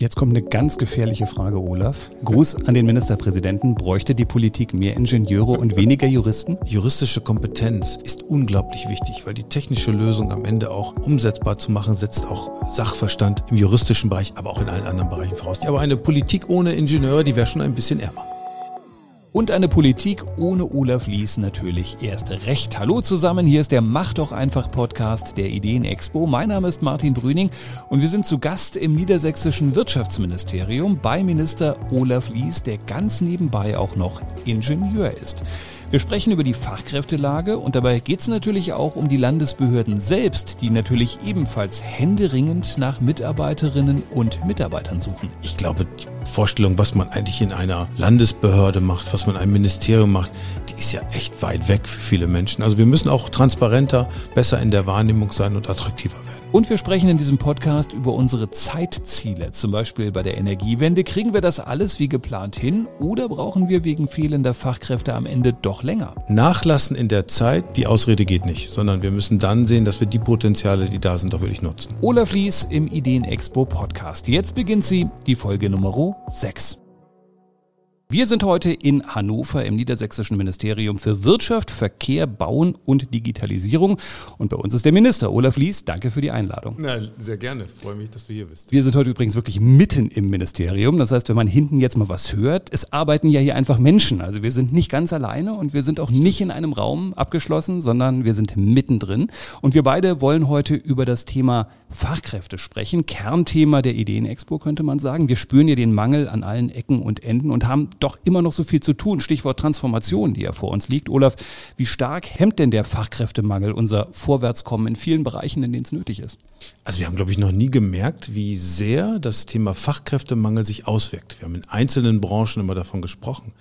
Jetzt kommt eine ganz gefährliche Frage, Olaf. Gruß an den Ministerpräsidenten. Bräuchte die Politik mehr Ingenieure und weniger Juristen? Juristische Kompetenz ist unglaublich wichtig, weil die technische Lösung am Ende auch umsetzbar zu machen, setzt auch Sachverstand im juristischen Bereich, aber auch in allen anderen Bereichen voraus. Aber eine Politik ohne Ingenieure, die wäre schon ein bisschen ärmer. Und eine Politik ohne Olaf Lies natürlich erst recht. Hallo zusammen, hier ist der Mach doch einfach Podcast der Ideen Expo. Mein Name ist Martin Brüning und wir sind zu Gast im niedersächsischen Wirtschaftsministerium bei Minister Olaf Lies, der ganz nebenbei auch noch Ingenieur ist. Wir sprechen über die Fachkräftelage und dabei geht es natürlich auch um die Landesbehörden selbst, die natürlich ebenfalls händeringend nach Mitarbeiterinnen und Mitarbeitern suchen. Ich glaube, die Vorstellung, was man eigentlich in einer Landesbehörde macht, was man in einem Ministerium macht, die ist ja echt weit weg für viele Menschen. Also wir müssen auch transparenter, besser in der Wahrnehmung sein und attraktiver werden. Und wir sprechen in diesem Podcast über unsere Zeitziele. Zum Beispiel bei der Energiewende. Kriegen wir das alles wie geplant hin oder brauchen wir wegen fehlender Fachkräfte am Ende doch länger? Nachlassen in der Zeit, die Ausrede geht nicht, sondern wir müssen dann sehen, dass wir die Potenziale, die da sind, auch wirklich nutzen. Olaf Lies im Ideen Expo Podcast. Jetzt beginnt sie, die Folge Nummer 6. Wir sind heute in Hannover im Niedersächsischen Ministerium für Wirtschaft, Verkehr, Bauen und Digitalisierung. Und bei uns ist der Minister Olaf Lies. Danke für die Einladung. Na, sehr gerne. Freue mich, dass du hier bist. Wir sind heute übrigens wirklich mitten im Ministerium. Das heißt, wenn man hinten jetzt mal was hört, es arbeiten ja hier einfach Menschen. Also wir sind nicht ganz alleine und wir sind auch nicht in einem Raum abgeschlossen, sondern wir sind mittendrin. Und wir beide wollen heute über das Thema Fachkräfte sprechen. Kernthema der Ideenexpo könnte man sagen. Wir spüren ja den Mangel an allen Ecken und Enden und haben doch immer noch so viel zu tun. Stichwort Transformation, die ja vor uns liegt. Olaf, wie stark hemmt denn der Fachkräftemangel unser Vorwärtskommen in vielen Bereichen, in denen es nötig ist? Also wir haben, glaube ich, noch nie gemerkt, wie sehr das Thema Fachkräftemangel sich auswirkt. Wir haben in einzelnen Branchen immer davon gesprochen.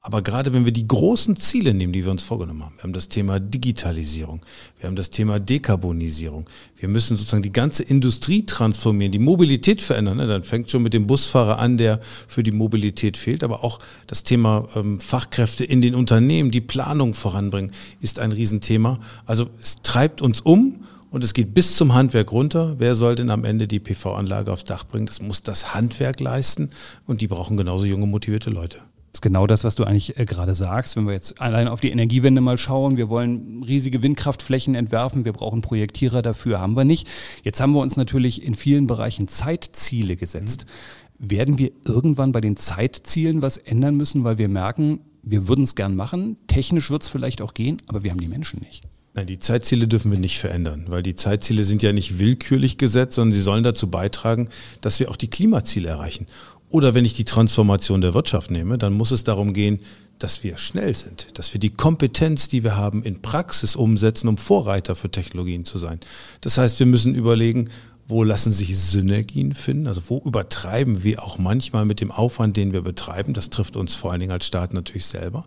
Aber gerade wenn wir die großen Ziele nehmen, die wir uns vorgenommen haben, wir haben das Thema Digitalisierung, wir haben das Thema Dekarbonisierung, wir müssen sozusagen die ganze Industrie transformieren, die Mobilität verändern. Ne? Dann fängt schon mit dem Busfahrer an, der für die Mobilität fehlt, aber auch das Thema ähm, Fachkräfte in den Unternehmen, die Planung voranbringen, ist ein Riesenthema. Also es treibt uns um. Und es geht bis zum Handwerk runter. Wer soll denn am Ende die PV-Anlage aufs Dach bringen? Das muss das Handwerk leisten. Und die brauchen genauso junge, motivierte Leute. Das ist genau das, was du eigentlich äh, gerade sagst. Wenn wir jetzt allein auf die Energiewende mal schauen, wir wollen riesige Windkraftflächen entwerfen, wir brauchen Projektierer dafür, haben wir nicht. Jetzt haben wir uns natürlich in vielen Bereichen Zeitziele gesetzt. Mhm. Werden wir irgendwann bei den Zeitzielen was ändern müssen, weil wir merken, wir würden es gern machen, technisch wird es vielleicht auch gehen, aber wir haben die Menschen nicht. Nein, die Zeitziele dürfen wir nicht verändern, weil die Zeitziele sind ja nicht willkürlich gesetzt, sondern sie sollen dazu beitragen, dass wir auch die Klimaziele erreichen. Oder wenn ich die Transformation der Wirtschaft nehme, dann muss es darum gehen, dass wir schnell sind, dass wir die Kompetenz, die wir haben, in Praxis umsetzen, um Vorreiter für Technologien zu sein. Das heißt, wir müssen überlegen, wo lassen sich Synergien finden, also wo übertreiben wir auch manchmal mit dem Aufwand, den wir betreiben. Das trifft uns vor allen Dingen als Staat natürlich selber.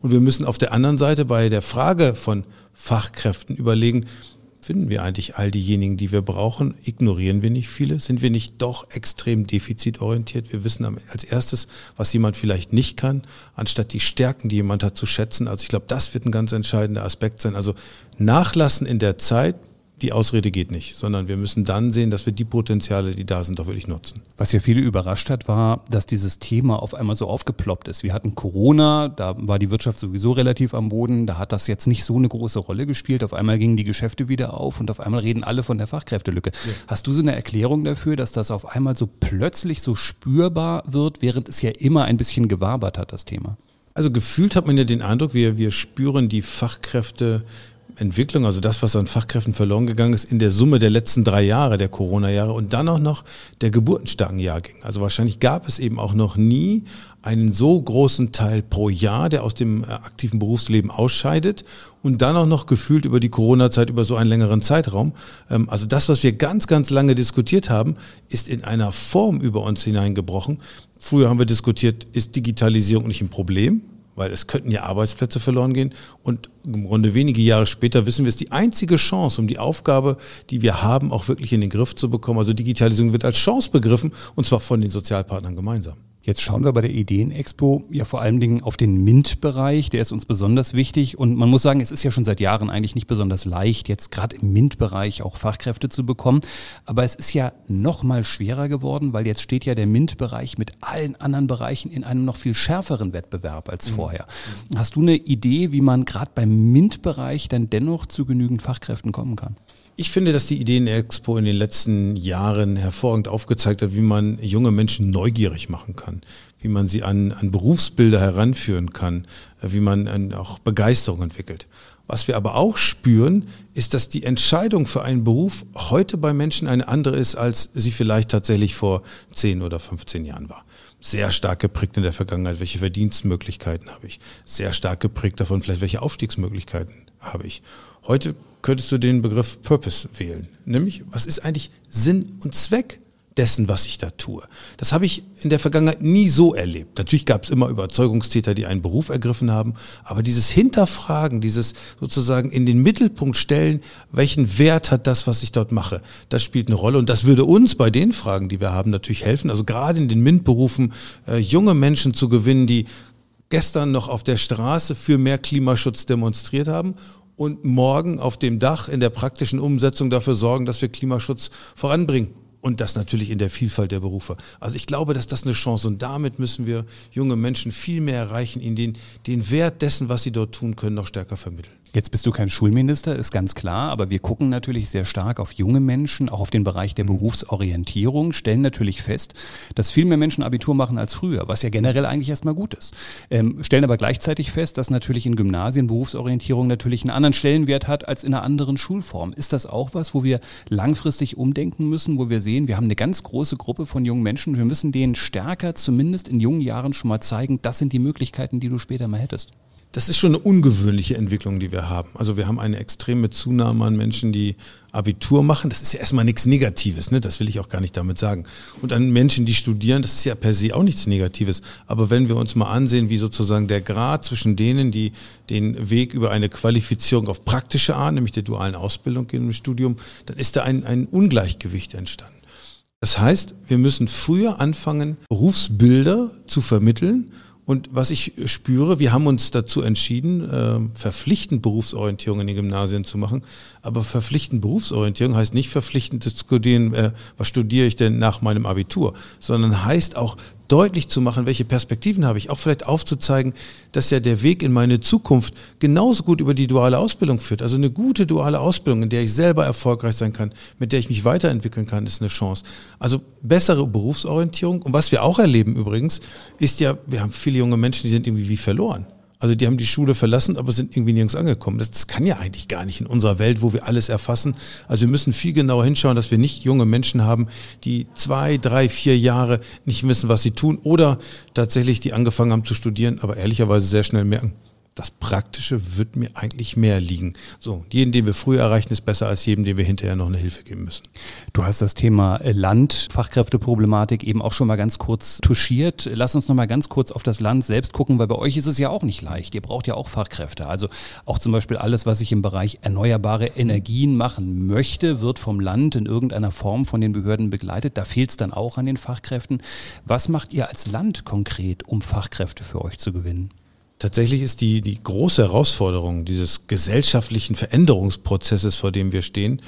Und wir müssen auf der anderen Seite bei der Frage von Fachkräften überlegen, finden wir eigentlich all diejenigen, die wir brauchen? Ignorieren wir nicht viele? Sind wir nicht doch extrem defizitorientiert? Wir wissen als erstes, was jemand vielleicht nicht kann, anstatt die Stärken, die jemand hat, zu schätzen. Also ich glaube, das wird ein ganz entscheidender Aspekt sein. Also nachlassen in der Zeit, die Ausrede geht nicht, sondern wir müssen dann sehen, dass wir die Potenziale, die da sind, auch wirklich nutzen. Was ja viele überrascht hat, war, dass dieses Thema auf einmal so aufgeploppt ist. Wir hatten Corona, da war die Wirtschaft sowieso relativ am Boden, da hat das jetzt nicht so eine große Rolle gespielt. Auf einmal gingen die Geschäfte wieder auf und auf einmal reden alle von der Fachkräftelücke. Ja. Hast du so eine Erklärung dafür, dass das auf einmal so plötzlich so spürbar wird, während es ja immer ein bisschen gewabert hat, das Thema? Also gefühlt hat man ja den Eindruck, wir, wir spüren die Fachkräfte Entwicklung, also das, was an Fachkräften verloren gegangen ist, in der Summe der letzten drei Jahre, der Corona-Jahre und dann auch noch der geburtenstarken Jahrgänge. Also wahrscheinlich gab es eben auch noch nie einen so großen Teil pro Jahr, der aus dem äh, aktiven Berufsleben ausscheidet und dann auch noch gefühlt über die Corona-Zeit über so einen längeren Zeitraum. Ähm, also das, was wir ganz, ganz lange diskutiert haben, ist in einer Form über uns hineingebrochen. Früher haben wir diskutiert, ist Digitalisierung nicht ein Problem? Weil es könnten ja Arbeitsplätze verloren gehen. Und im Grunde wenige Jahre später wissen wir, es ist die einzige Chance, um die Aufgabe, die wir haben, auch wirklich in den Griff zu bekommen. Also Digitalisierung wird als Chance begriffen und zwar von den Sozialpartnern gemeinsam. Jetzt schauen wir bei der Ideenexpo ja vor allen Dingen auf den MINT-Bereich, der ist uns besonders wichtig und man muss sagen, es ist ja schon seit Jahren eigentlich nicht besonders leicht, jetzt gerade im MINT-Bereich auch Fachkräfte zu bekommen, aber es ist ja noch mal schwerer geworden, weil jetzt steht ja der MINT-Bereich mit allen anderen Bereichen in einem noch viel schärferen Wettbewerb als mhm. vorher. Hast du eine Idee, wie man gerade beim MINT-Bereich dann dennoch zu genügend Fachkräften kommen kann? Ich finde, dass die Ideenexpo in den letzten Jahren hervorragend aufgezeigt hat, wie man junge Menschen neugierig machen kann, wie man sie an, an Berufsbilder heranführen kann, wie man auch Begeisterung entwickelt. Was wir aber auch spüren, ist, dass die Entscheidung für einen Beruf heute bei Menschen eine andere ist, als sie vielleicht tatsächlich vor 10 oder 15 Jahren war. Sehr stark geprägt in der Vergangenheit, welche Verdienstmöglichkeiten habe ich. Sehr stark geprägt davon, vielleicht welche Aufstiegsmöglichkeiten habe ich. Heute könntest du den Begriff Purpose wählen. Nämlich, was ist eigentlich Sinn und Zweck dessen, was ich da tue? Das habe ich in der Vergangenheit nie so erlebt. Natürlich gab es immer Überzeugungstäter, die einen Beruf ergriffen haben, aber dieses Hinterfragen, dieses sozusagen in den Mittelpunkt stellen, welchen Wert hat das, was ich dort mache, das spielt eine Rolle und das würde uns bei den Fragen, die wir haben, natürlich helfen. Also gerade in den MINT-Berufen äh, junge Menschen zu gewinnen, die gestern noch auf der Straße für mehr Klimaschutz demonstriert haben und morgen auf dem Dach in der praktischen Umsetzung dafür sorgen, dass wir Klimaschutz voranbringen. Und das natürlich in der Vielfalt der Berufe. Also ich glaube, dass das eine Chance und damit müssen wir junge Menschen viel mehr erreichen, ihnen den, den Wert dessen, was sie dort tun können, noch stärker vermitteln. Jetzt bist du kein Schulminister, ist ganz klar, aber wir gucken natürlich sehr stark auf junge Menschen, auch auf den Bereich der Berufsorientierung, stellen natürlich fest, dass viel mehr Menschen Abitur machen als früher, was ja generell eigentlich erstmal gut ist. Ähm, stellen aber gleichzeitig fest, dass natürlich in Gymnasien Berufsorientierung natürlich einen anderen Stellenwert hat als in einer anderen Schulform. Ist das auch was, wo wir langfristig umdenken müssen, wo wir sehen, wir haben eine ganz große Gruppe von jungen Menschen, wir müssen denen stärker, zumindest in jungen Jahren schon mal zeigen, das sind die Möglichkeiten, die du später mal hättest? Das ist schon eine ungewöhnliche Entwicklung, die wir haben. Also wir haben eine extreme Zunahme an Menschen, die Abitur machen. Das ist ja erstmal nichts Negatives, ne? das will ich auch gar nicht damit sagen. Und an Menschen, die studieren, das ist ja per se auch nichts Negatives. Aber wenn wir uns mal ansehen, wie sozusagen der Grad zwischen denen, die den Weg über eine Qualifizierung auf praktische Art, nämlich der dualen Ausbildung gehen im Studium, dann ist da ein, ein Ungleichgewicht entstanden. Das heißt, wir müssen früher anfangen, Berufsbilder zu vermitteln und was ich spüre, wir haben uns dazu entschieden, äh, verpflichtend Berufsorientierung in den Gymnasien zu machen. Aber verpflichtend Berufsorientierung heißt nicht verpflichtend diskutieren, äh, was studiere ich denn nach meinem Abitur, sondern heißt auch deutlich zu machen, welche Perspektiven habe ich, auch vielleicht aufzuzeigen, dass ja der Weg in meine Zukunft genauso gut über die duale Ausbildung führt. Also eine gute duale Ausbildung, in der ich selber erfolgreich sein kann, mit der ich mich weiterentwickeln kann, ist eine Chance. Also bessere Berufsorientierung. Und was wir auch erleben übrigens, ist ja, wir haben viele junge Menschen, die sind irgendwie wie verloren. Also die haben die Schule verlassen, aber sind irgendwie nirgends angekommen. Das, das, kann ja eigentlich gar nicht in unserer Welt, wo wir alles erfassen. Also wir müssen viel genauer hinschauen, dass wir nicht junge Menschen haben, die zwei, drei, vier Jahre nicht wissen, was sie tun oder tatsächlich die angefangen haben zu studieren, aber ehrlicherweise sehr schnell merken, das Praktische wird mir eigentlich mehr liegen. So, jeden, den wir früher erreichen, ist besser als jedem, dem wir hinterher noch eine Hilfe geben müssen. Du hast das Thema äh, Land, Fachkräfteproblematik eben auch schon mal ganz kurz touchiert. Lass uns noch mal ganz kurz auf das Land selbst gucken, weil bei euch ist es ja auch nicht leicht. Ihr braucht ja auch Fachkräfte. Also auch zum Beispiel alles, was ich im Bereich erneuerbare Energien machen möchte, wird vom Land in irgendeiner Form von den Behörden begleitet. Da fehlt es dann auch an den Fachkräften. Was macht ihr als Land konkret, um Fachkräfte für euch zu gewinnen? Tatsächlich ist die, die große Herausforderung dieses gesellschaftlichen Veränderungsprozesses, vor dem wir stehen,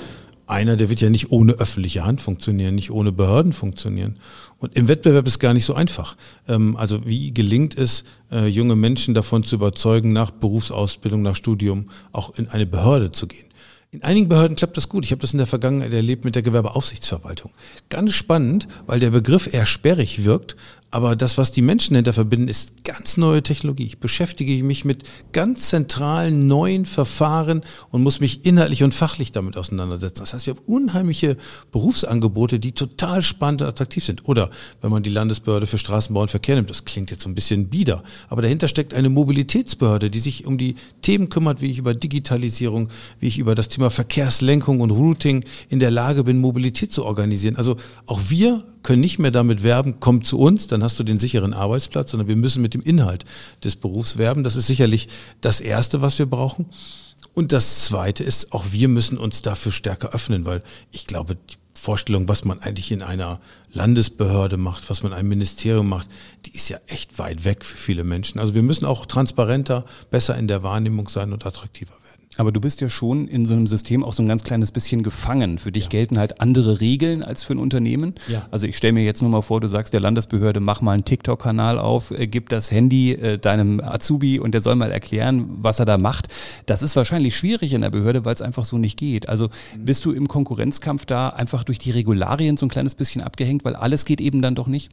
einer, der wird ja nicht ohne öffentliche Hand funktionieren, nicht ohne Behörden funktionieren. Und im Wettbewerb ist gar nicht so einfach. Ähm, also wie gelingt es, äh, junge Menschen davon zu überzeugen, nach Berufsausbildung, nach Studium auch in eine Behörde zu gehen? In einigen Behörden klappt das gut. Ich habe das in der Vergangenheit erlebt mit der Gewerbeaufsichtsverwaltung. Ganz spannend, weil der Begriff eher sperrig wirkt, aber das, was die Menschen hinter verbinden, ist ganz neue Technologie. Ich beschäftige mich mit ganz zentralen neuen Verfahren und muss mich inhaltlich und fachlich damit auseinandersetzen. Das heißt, wir haben unheimliche Berufsangebote, die total spannend und attraktiv sind. Oder wenn man die Landesbehörde für Straßenbau und Verkehr nimmt, das klingt jetzt so ein bisschen bieder, aber dahinter steckt eine Mobilitätsbehörde, die sich um die Themen kümmert, wie ich über Digitalisierung, wie ich über das Thema Verkehrslenkung und Routing in der Lage bin, Mobilität zu organisieren. Also auch wir können nicht mehr damit werben, komm zu uns, dann hast du den sicheren Arbeitsplatz, sondern wir müssen mit dem Inhalt des Berufs werben. Das ist sicherlich das Erste, was wir brauchen. Und das Zweite ist, auch wir müssen uns dafür stärker öffnen, weil ich glaube, Vorstellung, was man eigentlich in einer Landesbehörde macht, was man in einem Ministerium macht, die ist ja echt weit weg für viele Menschen. Also wir müssen auch transparenter, besser in der Wahrnehmung sein und attraktiver werden. Aber du bist ja schon in so einem System auch so ein ganz kleines bisschen gefangen. Für dich ja. gelten halt andere Regeln als für ein Unternehmen. Ja. Also ich stelle mir jetzt nur mal vor, du sagst der Landesbehörde, mach mal einen TikTok-Kanal auf, äh, gib das Handy äh, deinem Azubi und der soll mal erklären, was er da macht. Das ist wahrscheinlich schwierig in der Behörde, weil es einfach so nicht geht. Also mhm. bist du im Konkurrenzkampf da einfach durch die Regularien so ein kleines bisschen abgehängt, weil alles geht eben dann doch nicht?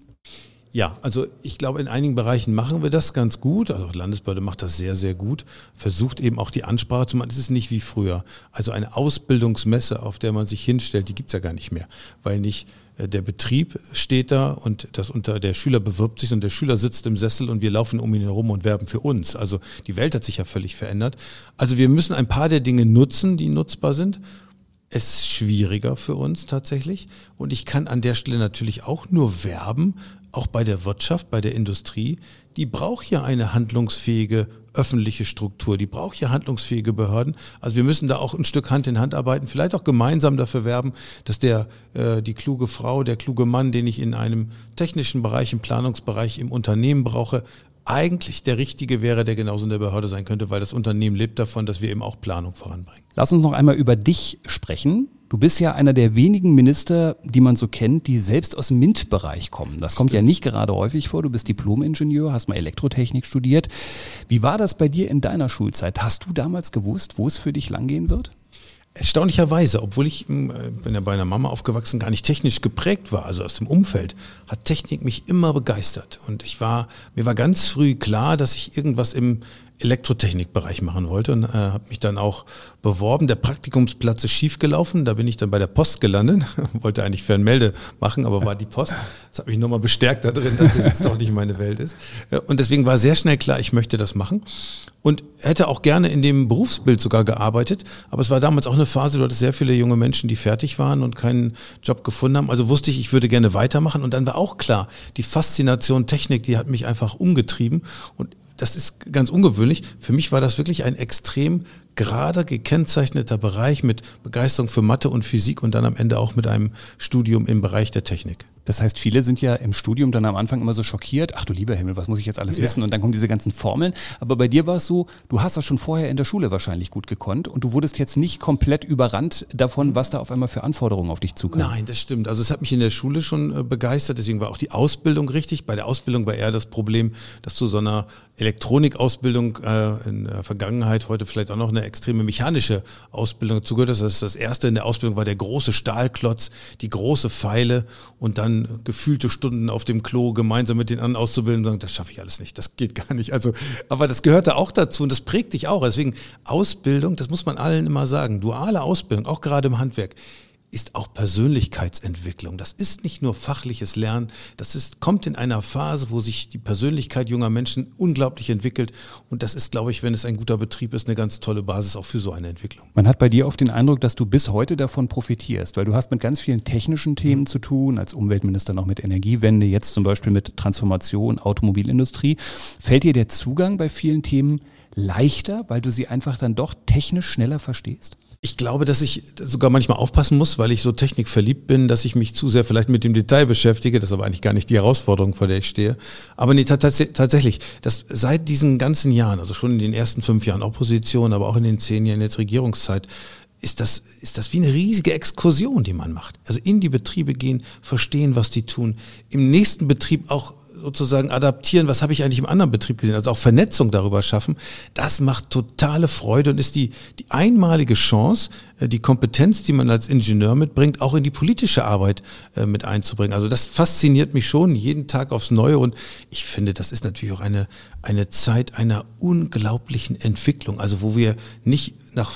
Ja, also ich glaube, in einigen Bereichen machen wir das ganz gut. Also Landesbehörde macht das sehr, sehr gut. Versucht eben auch die Ansprache zu machen. Es ist nicht wie früher. Also eine Ausbildungsmesse, auf der man sich hinstellt, die gibt's ja gar nicht mehr. Weil nicht äh, der Betrieb steht da und das unter der Schüler bewirbt sich und der Schüler sitzt im Sessel und wir laufen um ihn herum und werben für uns. Also die Welt hat sich ja völlig verändert. Also wir müssen ein paar der Dinge nutzen, die nutzbar sind es ist schwieriger für uns tatsächlich. Und ich kann an der Stelle natürlich auch nur werben, auch bei der Wirtschaft, bei der Industrie, die braucht ja eine handlungsfähige öffentliche Struktur, die braucht ja handlungsfähige Behörden. Also wir müssen da auch ein Stück Hand in Hand arbeiten, vielleicht auch gemeinsam dafür werben, dass der äh, die kluge Frau, der kluge Mann, den ich in einem technischen Bereich, im Planungsbereich, im Unternehmen brauche, eigentlich der Richtige wäre, der genauso in der Behörde sein könnte, weil das Unternehmen lebt davon, dass wir eben auch Planung voranbringen. Lass uns noch einmal über dich sprechen. Du bist ja einer der wenigen Minister, die man so kennt, die selbst aus dem MINT-Bereich kommen. Das kommt ja nicht gerade häufig vor. Du bist Diplom-Ingenieur, hast mal Elektrotechnik studiert. Wie war das bei dir in deiner Schulzeit? Hast du damals gewusst, wo es für dich langgehen wird? Erstaunlicherweise, obwohl ich hm, äh, bin ja bei einer Mama aufgewachsen, gar nicht technisch geprägt war, also aus dem Umfeld, hat Technik mich immer begeistert. Und ich war, mir war ganz früh klar, dass ich irgendwas im Elektrotechnikbereich machen wollte und äh, habe mich dann auch beworben. Der Praktikumsplatz ist schiefgelaufen, da bin ich dann bei der Post gelandet, wollte eigentlich Fernmelde machen, aber war die Post. Das hat mich nochmal bestärkt da drin, dass das jetzt doch nicht meine Welt ist. Äh, und deswegen war sehr schnell klar, ich möchte das machen und hätte auch gerne in dem Berufsbild sogar gearbeitet. Aber es war damals auch eine Phase, hattest sehr viele junge Menschen, die fertig waren und keinen Job gefunden haben. Also wusste ich, ich würde gerne weitermachen. Und dann war auch klar, die Faszination Technik, die hat mich einfach umgetrieben. Und das ist ganz ungewöhnlich. Für mich war das wirklich ein extrem gerade gekennzeichneter Bereich mit Begeisterung für Mathe und Physik und dann am Ende auch mit einem Studium im Bereich der Technik. Das heißt, viele sind ja im Studium dann am Anfang immer so schockiert, ach du lieber Himmel, was muss ich jetzt alles ja. wissen? Und dann kommen diese ganzen Formeln. Aber bei dir war es so, du hast das schon vorher in der Schule wahrscheinlich gut gekonnt und du wurdest jetzt nicht komplett überrannt davon, was da auf einmal für Anforderungen auf dich zukamen. Nein, das stimmt. Also es hat mich in der Schule schon äh, begeistert, deswegen war auch die Ausbildung richtig. Bei der Ausbildung war eher das Problem, dass zu so einer Elektronikausbildung äh, in der Vergangenheit, heute vielleicht auch noch eine extreme mechanische Ausbildung dazugehört. Das ist das erste in der Ausbildung war der große Stahlklotz, die große Pfeile und dann gefühlte Stunden auf dem Klo gemeinsam mit den anderen auszubilden und sagen, das schaffe ich alles nicht, das geht gar nicht. Also, aber das gehörte auch dazu und das prägt dich auch. Deswegen Ausbildung, das muss man allen immer sagen, duale Ausbildung, auch gerade im Handwerk ist auch Persönlichkeitsentwicklung. Das ist nicht nur fachliches Lernen, das ist, kommt in einer Phase, wo sich die Persönlichkeit junger Menschen unglaublich entwickelt. Und das ist, glaube ich, wenn es ein guter Betrieb ist, eine ganz tolle Basis auch für so eine Entwicklung. Man hat bei dir oft den Eindruck, dass du bis heute davon profitierst, weil du hast mit ganz vielen technischen Themen zu tun, als Umweltminister noch mit Energiewende, jetzt zum Beispiel mit Transformation, Automobilindustrie. Fällt dir der Zugang bei vielen Themen leichter, weil du sie einfach dann doch technisch schneller verstehst? Ich glaube, dass ich sogar manchmal aufpassen muss, weil ich so technikverliebt bin, dass ich mich zu sehr vielleicht mit dem Detail beschäftige. Das ist aber eigentlich gar nicht die Herausforderung, vor der ich stehe. Aber nee, tatsächlich, dass seit diesen ganzen Jahren, also schon in den ersten fünf Jahren Opposition, aber auch in den zehn Jahren jetzt Regierungszeit, ist das, ist das wie eine riesige Exkursion, die man macht. Also in die Betriebe gehen, verstehen, was die tun, im nächsten Betrieb auch sozusagen adaptieren, was habe ich eigentlich im anderen Betrieb gesehen, also auch Vernetzung darüber schaffen, das macht totale Freude und ist die, die einmalige Chance, äh, die Kompetenz, die man als Ingenieur mitbringt, auch in die politische Arbeit äh, mit einzubringen. Also das fasziniert mich schon jeden Tag aufs Neue und ich finde, das ist natürlich auch eine, eine Zeit einer unglaublichen Entwicklung, also wo wir nicht nach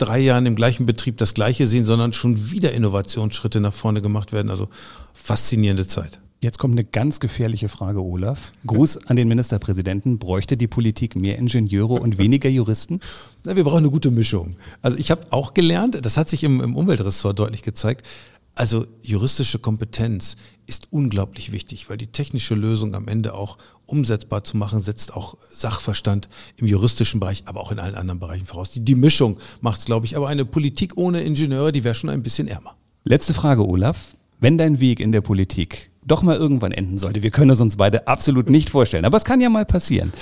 drei Jahren im gleichen Betrieb das Gleiche sehen, sondern schon wieder Innovationsschritte nach vorne gemacht werden. Also faszinierende Zeit. Jetzt kommt eine ganz gefährliche Frage, Olaf. Gruß an den Ministerpräsidenten. Bräuchte die Politik mehr Ingenieure und weniger Juristen? Na, wir brauchen eine gute Mischung. Also ich habe auch gelernt, das hat sich im, im Umweltressort deutlich gezeigt, also juristische Kompetenz ist unglaublich wichtig, weil die technische Lösung am Ende auch umsetzbar zu machen, setzt auch Sachverstand im juristischen Bereich, aber auch in allen anderen Bereichen voraus. Die, die Mischung macht es, glaube ich, aber eine Politik ohne Ingenieure, die wäre schon ein bisschen ärmer. Letzte Frage, Olaf. Wenn dein Weg in der Politik doch mal irgendwann enden sollte, wir können es uns beide absolut nicht vorstellen, aber es kann ja mal passieren.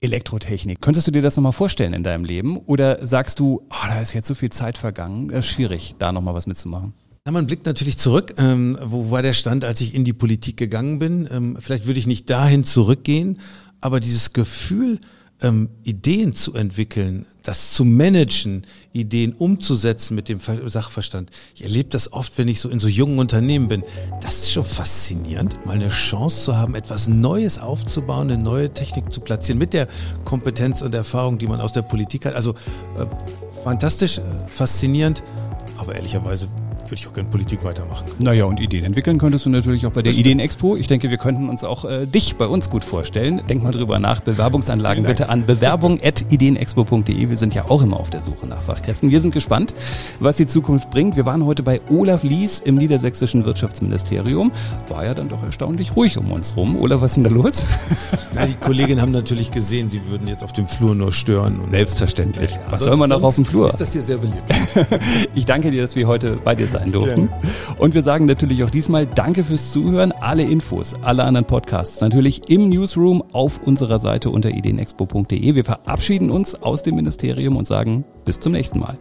Elektrotechnik. Könntest du dir das nochmal vorstellen in deinem Leben? Oder sagst du, oh, da ist jetzt so viel Zeit vergangen, ist schwierig, da nochmal was mitzumachen? Na, man blickt natürlich zurück. Ähm, wo war der Stand, als ich in die Politik gegangen bin? Ähm, vielleicht würde ich nicht dahin zurückgehen, aber dieses Gefühl, ähm, Ideen zu entwickeln, das zu managen, Ideen umzusetzen mit dem Sachverstand. Ich erlebe das oft, wenn ich so in so jungen Unternehmen bin. Das ist schon faszinierend, mal eine Chance zu haben, etwas Neues aufzubauen, eine neue Technik zu platzieren mit der Kompetenz und Erfahrung, die man aus der Politik hat. Also äh, fantastisch, äh, faszinierend, aber ehrlicherweise würde ich auch gerne Politik weitermachen. Naja, und Ideen entwickeln könntest du natürlich auch bei der Ideenexpo. Ich denke, wir könnten uns auch äh, dich bei uns gut vorstellen. Denk mal drüber nach. Bewerbungsanlagen bitte an bewerbung.ideenexpo.de. Wir sind ja auch immer auf der Suche nach Fachkräften. Wir sind gespannt, was die Zukunft bringt. Wir waren heute bei Olaf Lies im niedersächsischen Wirtschaftsministerium. War ja dann doch erstaunlich ruhig um uns rum. Olaf, was ist denn da los? Na, die Kolleginnen haben natürlich gesehen, sie würden jetzt auf dem Flur nur stören. Selbstverständlich. Ja, was soll man noch auf dem Flur? Ist das hier sehr beliebt. ich danke dir, dass wir heute bei dir sein sein durften. Und wir sagen natürlich auch diesmal Danke fürs Zuhören. Alle Infos, alle anderen Podcasts natürlich im Newsroom auf unserer Seite unter ideenexpo.de. Wir verabschieden uns aus dem Ministerium und sagen bis zum nächsten Mal.